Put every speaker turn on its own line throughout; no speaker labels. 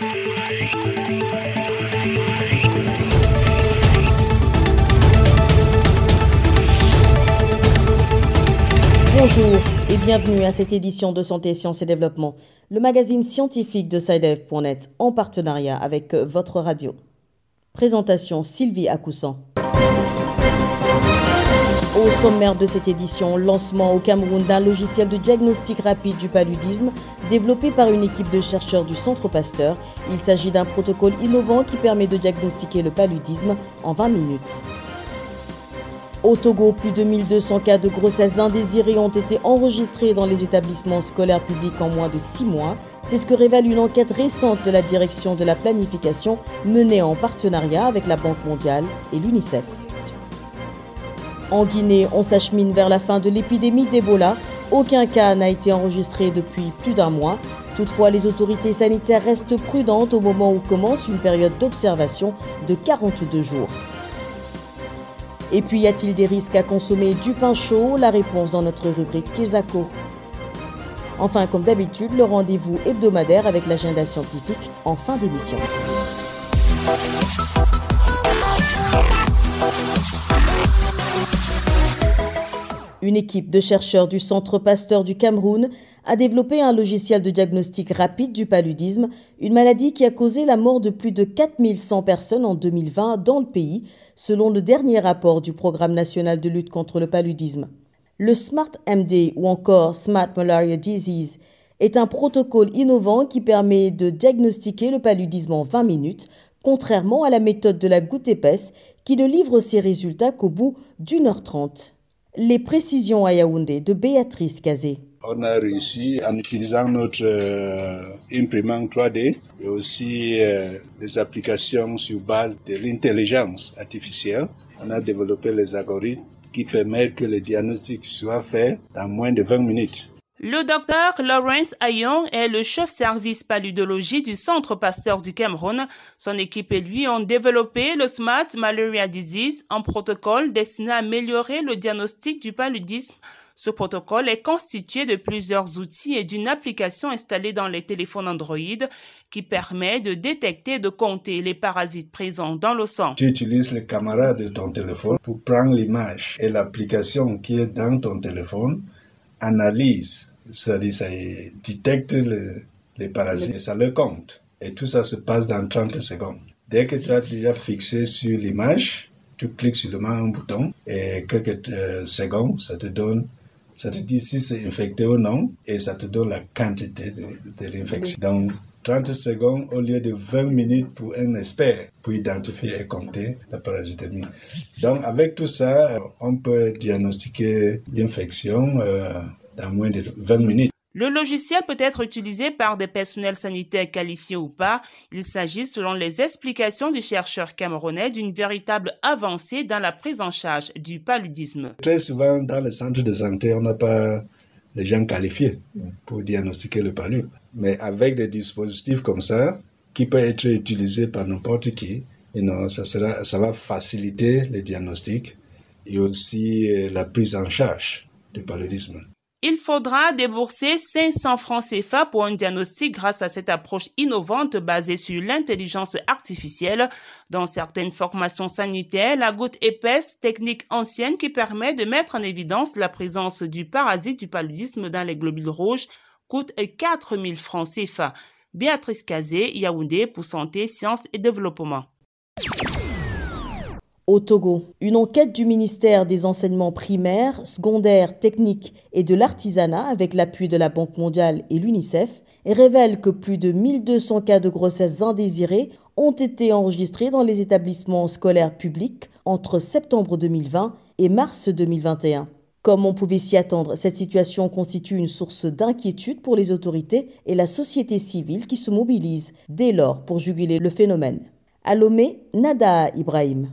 Bonjour et bienvenue à cette édition de Santé, Sciences et Développement, le magazine scientifique de SciDev.net en partenariat avec votre radio. Présentation Sylvie Acoussan. Au sommaire de cette édition, lancement au Cameroun d'un logiciel de diagnostic rapide du paludisme développé par une équipe de chercheurs du Centre Pasteur. Il s'agit d'un protocole innovant qui permet de diagnostiquer le paludisme en 20 minutes. Au Togo, plus de 1200 cas de grossesse indésirée ont été enregistrés dans les établissements scolaires publics en moins de 6 mois. C'est ce que révèle une enquête récente de la direction de la planification menée en partenariat avec la Banque mondiale et l'UNICEF. En Guinée, on s'achemine vers la fin de l'épidémie d'Ebola. Aucun cas n'a été enregistré depuis plus d'un mois. Toutefois, les autorités sanitaires restent prudentes au moment où commence une période d'observation de 42 jours. Et puis, y a-t-il des risques à consommer du pain chaud? La réponse dans notre rubrique Kesako. Enfin, comme d'habitude, le rendez-vous hebdomadaire avec l'agenda scientifique en fin d'émission. Une équipe de chercheurs du Centre Pasteur du Cameroun a développé un logiciel de diagnostic rapide du paludisme, une maladie qui a causé la mort de plus de 4100 personnes en 2020 dans le pays, selon le dernier rapport du Programme national de lutte contre le paludisme. Le Smart MD ou encore Smart Malaria Disease est un protocole innovant qui permet de diagnostiquer le paludisme en 20 minutes, contrairement à la méthode de la goutte épaisse qui ne livre ses résultats qu'au bout d'une heure trente. Les précisions à Yaoundé de Béatrice Cazé.
On a réussi en utilisant notre euh, imprimante 3D et aussi euh, applications sur base de l'intelligence artificielle. On a développé les algorithmes qui permettent que le diagnostic soit fait dans moins de 20 minutes.
Le docteur Lawrence Ayon est le chef service paludologie du Centre Pasteur du Cameroun. Son équipe et lui ont développé le Smart Malaria Disease, un protocole destiné à améliorer le diagnostic du paludisme. Ce protocole est constitué de plusieurs outils et d'une application installée dans les téléphones Android qui permet de détecter et de compter les parasites présents dans le sang.
Tu utilises le caméra de ton téléphone pour prendre l'image et l'application qui est dans ton téléphone analyse, c'est-à-dire ça détecte les parasites et ça le compte. Et tout ça se passe dans 30 secondes. Dès que tu as déjà fixé sur l'image, tu cliques le un bouton et quelques euh, secondes, ça te donne, ça te dit si c'est infecté ou non et ça te donne la quantité de, l'infection. 30 secondes au lieu de 20 minutes pour un expert pour identifier et compter la parasitemie. Donc avec tout ça, on peut diagnostiquer l'infection euh, dans moins de 20 minutes.
Le logiciel peut être utilisé par des personnels sanitaires qualifiés ou pas. Il s'agit, selon les explications du chercheur camerounais, d'une véritable avancée dans la prise en charge du paludisme.
Très souvent, dans les centres de santé, on n'a pas les gens qualifiés pour diagnostiquer le paludisme. Mais avec des dispositifs comme ça, qui peuvent être utilisés par n'importe qui, et non, ça, sera, ça va faciliter le diagnostic et aussi euh, la prise en charge du paludisme.
Il faudra débourser 500 francs CFA pour un diagnostic grâce à cette approche innovante basée sur l'intelligence artificielle. Dans certaines formations sanitaires, la goutte épaisse, technique ancienne qui permet de mettre en évidence la présence du parasite du paludisme dans les globules rouges, coûte 4000 francs CFA. Béatrice Kazé, Yaoundé pour Santé, Sciences et Développement.
Au Togo, une enquête du ministère des enseignements primaires, secondaires, techniques et de l'artisanat avec l'appui de la Banque mondiale et l'UNICEF révèle que plus de 1200 cas de grossesse indésirée ont été enregistrés dans les établissements scolaires publics entre septembre 2020 et mars 2021. Comme on pouvait s'y attendre, cette situation constitue une source d'inquiétude pour les autorités et la société civile qui se mobilisent dès lors pour juguler le phénomène. À Lomé, Nada Ibrahim.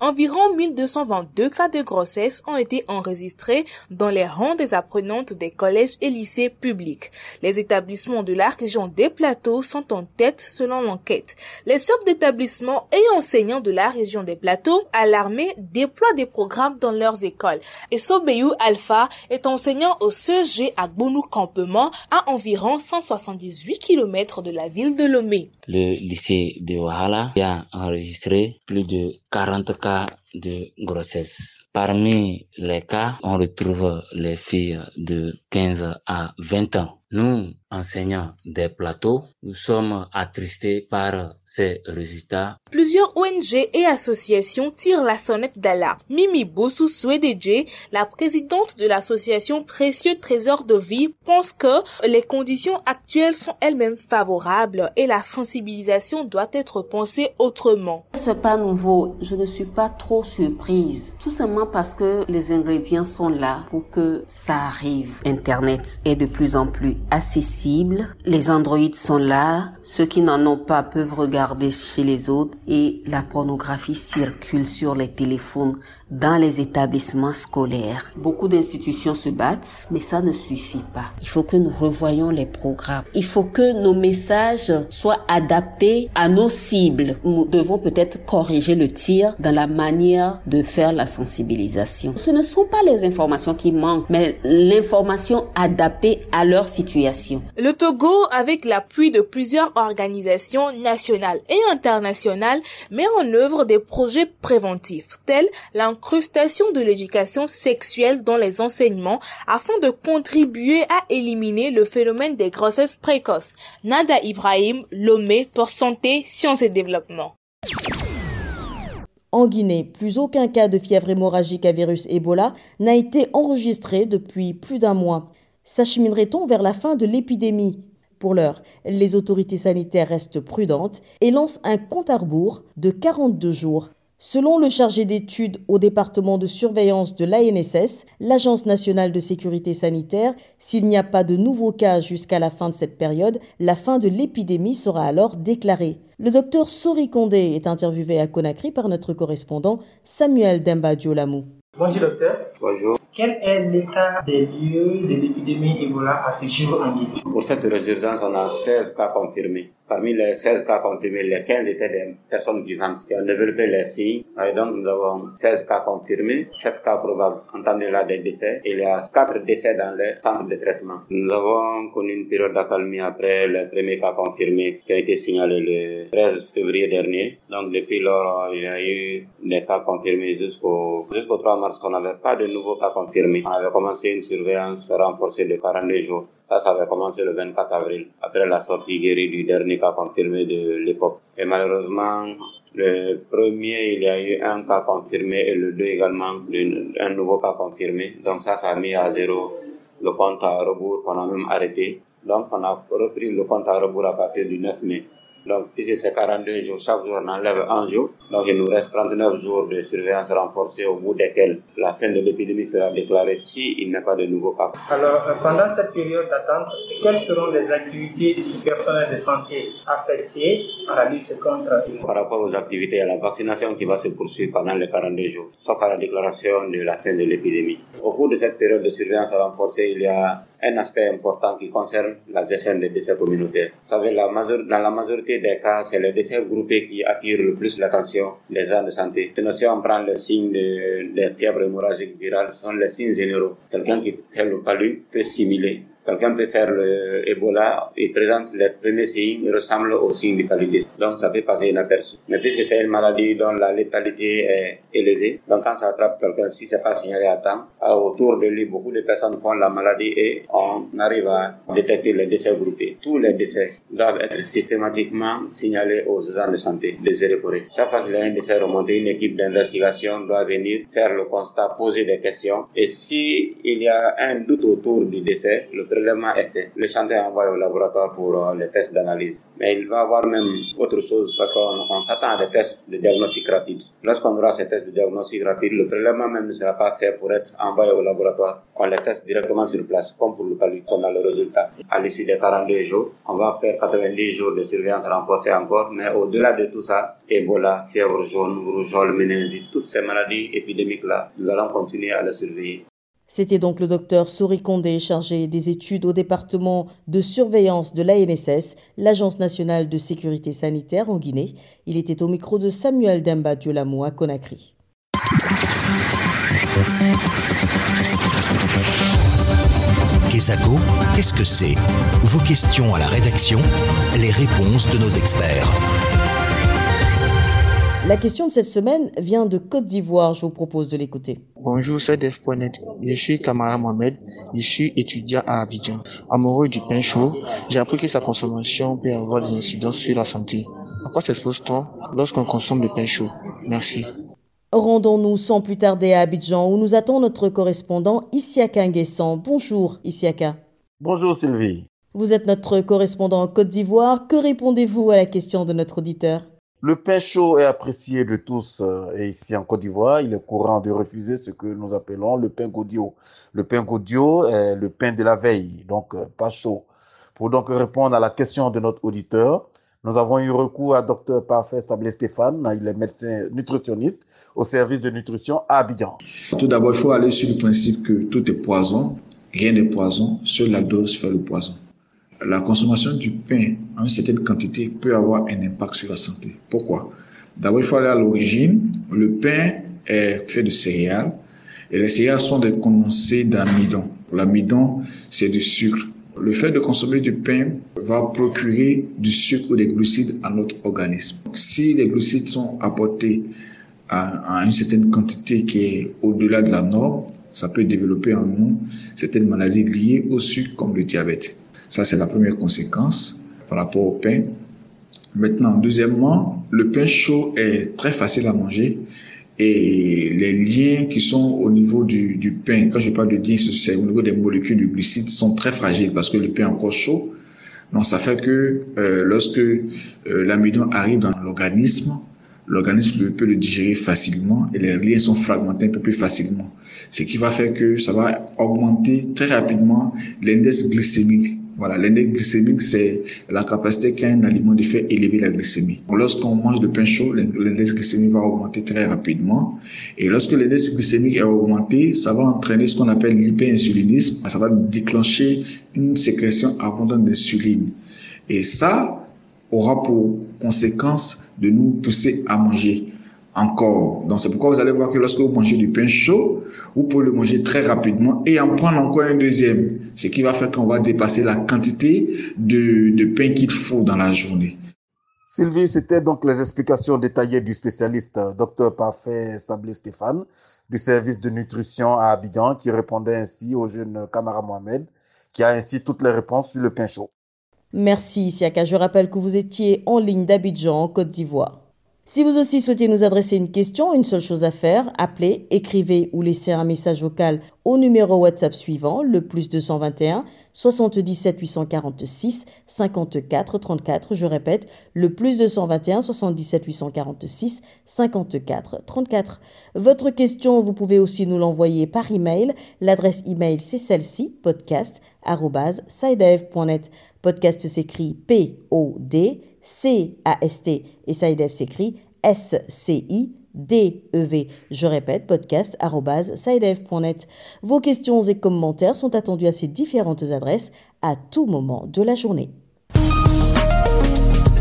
Environ 1222 cas de grossesse ont été enregistrés dans les rangs des apprenantes des collèges et lycées publics. Les établissements de la région des plateaux sont en tête selon l'enquête. Les chefs d'établissements et enseignants de la région des plateaux alarmés déploient des programmes dans leurs écoles. Et Sobeyou Alpha est enseignant au CEG à Campement à environ 178 km de la ville de Lomé.
Le lycée de Wahala a enregistré plus de 40 cas de grossesse. Parmi les cas, on retrouve les filles de 15 à 20 ans. Nous, enseignants des plateaux, nous sommes attristés par ces résultats.
Plusieurs ONG et associations tirent la sonnette d'alarme. Mimi Bossou Swededje, la présidente de l'association Précieux Trésor de Vie, pense que les conditions actuelles sont elles-mêmes favorables et la sensibilisation doit être pensée autrement.
C'est pas nouveau. Je ne suis pas trop surprise. Tout simplement parce que les ingrédients sont là pour que ça arrive. Internet est de plus en plus accessible. Les androïdes sont là. Ceux qui n'en ont pas peuvent regarder chez les autres et la pornographie circule sur les téléphones dans les établissements scolaires. Beaucoup d'institutions se battent, mais ça ne suffit pas. Il faut que nous revoyions les programmes. Il faut que nos messages soient adaptés à nos cibles. Nous devons peut-être corriger le tir dans la manière de faire la sensibilisation. Ce ne sont pas les informations qui manquent, mais l'information adaptée à leur situation.
Le Togo, avec l'appui de plusieurs organisations nationales et internationales, met en œuvre des projets préventifs, tels l'incrustation de l'éducation sexuelle dans les enseignements afin de contribuer à éliminer le phénomène des grossesses précoces. Nada Ibrahim, Lomé pour Santé, Sciences et Développement.
En Guinée, plus aucun cas de fièvre hémorragique à virus Ebola n'a été enregistré depuis plus d'un mois. S'acheminerait-on vers la fin de l'épidémie? Pour l'heure, les autorités sanitaires restent prudentes et lancent un compte à rebours de 42 jours. Selon le chargé d'études au département de surveillance de l'ANSS, l'Agence nationale de sécurité sanitaire, s'il n'y a pas de nouveaux cas jusqu'à la fin de cette période, la fin de l'épidémie sera alors déclarée. Le docteur Sori Kondé est interviewé à Conakry par notre correspondant Samuel Demba Diolamou.
Bonjour docteur.
Bonjour.
Quel est l'état des lieux de l'épidémie Ebola à ce jour en Guinée?
Pour cette résurgence, on a 16 cas confirmés. Parmi les 16 cas confirmés, les 15 étaient des personnes vivantes qui ont développé les signes. Et donc, nous avons 16 cas confirmés, 7 cas probables. Entendez là des décès. Il y a 4 décès dans les centres de traitement. Nous avons connu une période d'accalmie après le premier cas confirmé qui a été signalé le 13 février dernier. Donc, depuis lors, il y a eu des cas confirmés jusqu'au jusqu'au 3 mars qu'on n'avait pas de nouveaux cas confirmés. On avait commencé une surveillance renforcée de 42 jours. Ça, ça avait commencé le 24 avril, après la sortie guérie du dernier cas confirmé de l'époque. Et malheureusement, le premier, il y a eu un cas confirmé et le deux également, un nouveau cas confirmé. Donc ça, ça a mis à zéro le compte à rebours qu'on a même arrêté. Donc on a repris le compte à rebours à partir du 9 mai. Donc, ici, c'est 42 jours. Chaque jour, on enlève un jour. Donc, il nous reste 39 jours de surveillance renforcée au bout desquels la fin de l'épidémie sera déclarée s'il n'y a pas de nouveaux cas.
Alors, pendant cette période d'attente, quelles seront les activités du personnel de santé affecté à la lutte contre
Par rapport aux activités, à la vaccination qui va se poursuivre pendant les 42 jours, sauf à la déclaration de la fin de l'épidémie. Au cours de cette période de surveillance renforcée, il y a un aspect important qui concerne la gestion des décès communautaires. Vous savez, dans la majorité des cas, c'est les décès groupés qui attirent le plus l'attention des gens de santé. Sinon, si on prend les signes de, de fièvre hémorragique virale, ce sont les signes généraux. Quelqu'un qui fait le palu peut simuler Quelqu'un peut faire le Ebola et présente les premiers signes, il ressemble aux signes du paludisme. Donc ça peut passer inaperçu. Mais puisque c'est une maladie dont la létalité est élevée, donc quand ça attrape quelqu'un, si c'est pas signalé à temps, autour de lui, beaucoup de personnes font la maladie et on arrive à détecter les décès groupés. Tous les décès doivent être systématiquement signalés aux agents de santé, désirés Chaque fois qu'il y a un décès remonté, une équipe d'investigation doit venir faire le constat, poser des questions. Et si il y a un doute autour du décès, le prélèvement est fait, le chantier est envoyé au laboratoire pour euh, les tests d'analyse. Mais il va y avoir même autre chose parce qu'on s'attend à des tests de diagnostic rapide. Lorsqu'on aura ces tests de diagnostic rapide, le prélèvement même ne sera pas fait pour être envoyé au laboratoire. On les teste directement sur place, comme pour le palud. On a le résultat. À l'issue des 42 jours, on va faire 90 jours de surveillance renforcée encore. Mais au-delà de tout ça, Ebola, fièvre jaune, rougeole, méningite, toutes ces maladies épidémiques-là, nous allons continuer à les surveiller.
C'était donc le docteur Sori Condé, chargé des études au département de surveillance de l'ANSS, l'Agence nationale de sécurité sanitaire en Guinée. Il était au micro de Samuel Demba Diolamo à Conakry.
Kesako, qu'est-ce que c'est? Vos questions à la rédaction, les réponses de nos experts.
La question de cette semaine vient de Côte d'Ivoire. Je vous propose de l'écouter.
Bonjour, c'est Def.net. Je suis Kamara Mohamed. Je suis étudiant à Abidjan. Amoureux du pain chaud, j'ai appris que sa consommation peut avoir des incidences sur la santé. À quoi s'expose-t-on lorsqu'on consomme le pain chaud? Merci.
Rendons-nous sans plus tarder à Abidjan où nous attend notre correspondant Isiaka Nguessan. Bonjour Isiaka.
Bonjour Sylvie.
Vous êtes notre correspondant en Côte d'Ivoire. Que répondez-vous à la question de notre auditeur?
Le pain chaud est apprécié de tous euh, et ici en Côte d'Ivoire, il est courant de refuser ce que nous appelons le pain gaudio. Le pain gaudio est le pain de la veille, donc euh, pas chaud. Pour donc répondre à la question de notre auditeur, nous avons eu recours à Dr Parfait Sablé Stéphane, il est médecin nutritionniste au service de nutrition à Abidjan.
Tout d'abord, il faut aller sur le principe que tout est poison, rien n'est poison, seule la dose fait le poison la consommation du pain en une certaine quantité peut avoir un impact sur la santé. Pourquoi? D'abord, il faut aller à l'origine. Le pain est fait de céréales et les céréales sont des condensés d'amidon. L'amidon, c'est du sucre. Le fait de consommer du pain va procurer du sucre ou des glucides à notre organisme. Si les glucides sont apportés à, une certaine quantité qui est au-delà de la norme, ça peut développer en nous certaines maladies liées au sucre comme le diabète. Ça, c'est la première conséquence par rapport au pain. Maintenant, deuxièmement, le pain chaud est très facile à manger et les liens qui sont au niveau du, du pain, quand je parle de liens, c'est au niveau des molécules du glucide, sont très fragiles parce que le pain est encore chaud. Donc, ça fait que euh, lorsque euh, l'amidon arrive dans l'organisme, l'organisme peut le digérer facilement et les liens sont fragmentés un peu plus facilement. Ce qui va faire que ça va augmenter très rapidement l'index glycémique voilà, l'index glycémique, c'est la capacité qu'a un aliment de faire élever la glycémie. Lorsqu'on mange de pain chaud, l'index glycémique va augmenter très rapidement. Et lorsque l'index glycémique est augmenté, ça va entraîner ce qu'on appelle l'hyperinsulinisme. Ça va déclencher une sécrétion abondante d'insuline. Et ça aura pour conséquence de nous pousser à manger encore. Donc c'est pourquoi vous allez voir que lorsque vous mangez du pain chaud, vous pouvez le manger très rapidement et en prendre encore un deuxième, ce qui va faire qu'on va dépasser la quantité de, de pain qu'il faut dans la journée.
Sylvie, c'était donc les explications détaillées du spécialiste Dr Parfait Sablé Stéphane du service de nutrition à Abidjan qui répondait ainsi au jeune Kamara Mohamed qui a ainsi toutes les réponses sur le pain chaud.
Merci Siaka. Je rappelle que vous étiez en ligne d'Abidjan en Côte d'Ivoire. Si vous aussi souhaitez nous adresser une question, une seule chose à faire, appelez, écrivez ou laissez un message vocal au numéro WhatsApp suivant, le plus 221 77 846 54 34. Je répète, le plus 221 77 846 54 34. Votre question, vous pouvez aussi nous l'envoyer par email. L'adresse email, c'est celle-ci, podcast.sidev.net. Podcast s'écrit P-O-D C-A-S-T et SciDev s'écrit S-C-I-D-E-V. Je répète, podcast podcast.sidev.net. Vos questions et commentaires sont attendus à ces différentes adresses à tout moment de la journée.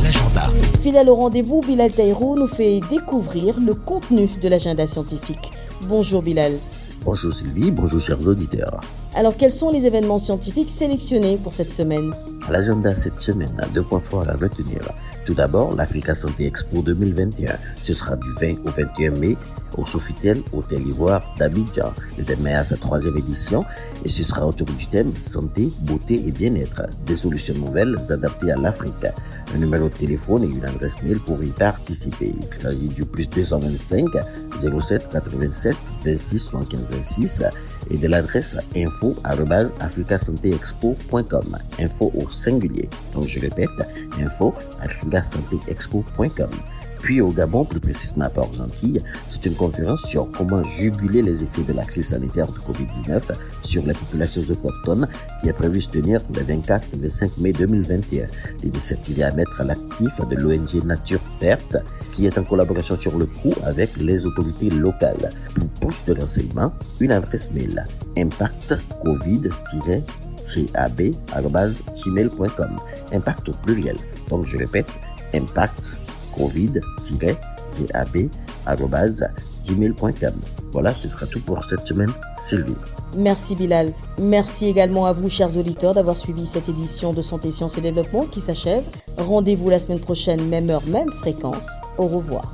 L'agenda.
Fidèle au rendez-vous, Bilal Taïrou nous fait découvrir le contenu de l'agenda scientifique. Bonjour Bilal.
Bonjour Sylvie, bonjour chers auditeurs.
Alors quels sont les événements scientifiques sélectionnés pour cette semaine?
L'agenda cette semaine, deux points forts à retenir. Tout d'abord, l'Africa Santé Expo 2021. Ce sera du 20 au 21 mai au Sofitel Hôtel Ivoire d'Abidjan. Le thème est à sa troisième édition et ce sera autour du thème santé, beauté et bien-être. Des solutions nouvelles adaptées à l'Afrique. Un numéro de téléphone et une adresse mail pour y participer. Il s'agit du plus 225 07 87 26 75 26 et de l'adresse info@africasantéexpo.com. Info au singulier. Donc je répète, info africasantéexpo.com. Puis au Gabon, plus précisément à Port-Gentil, c'est une conférence sur comment juguler les effets de la crise sanitaire de Covid-19 sur les populations autochtones qui est prévue se tenir le 24 et 25 mai 2021. L'initiative est à mettre à l'actif de l'ONG Nature Verte qui est en collaboration sur le coup avec les autorités locales. Pour plus de renseignements, une adresse mail impact covid gmail.com Impact au pluriel. Donc je répète, impact covid-gab.gmail.com. Voilà, ce sera tout pour cette semaine. Sylvie.
Merci Bilal. Merci également à vous, chers auditeurs, d'avoir suivi cette édition de Santé, Sciences et Développement qui s'achève. Rendez-vous la semaine prochaine, même heure, même fréquence. Au revoir.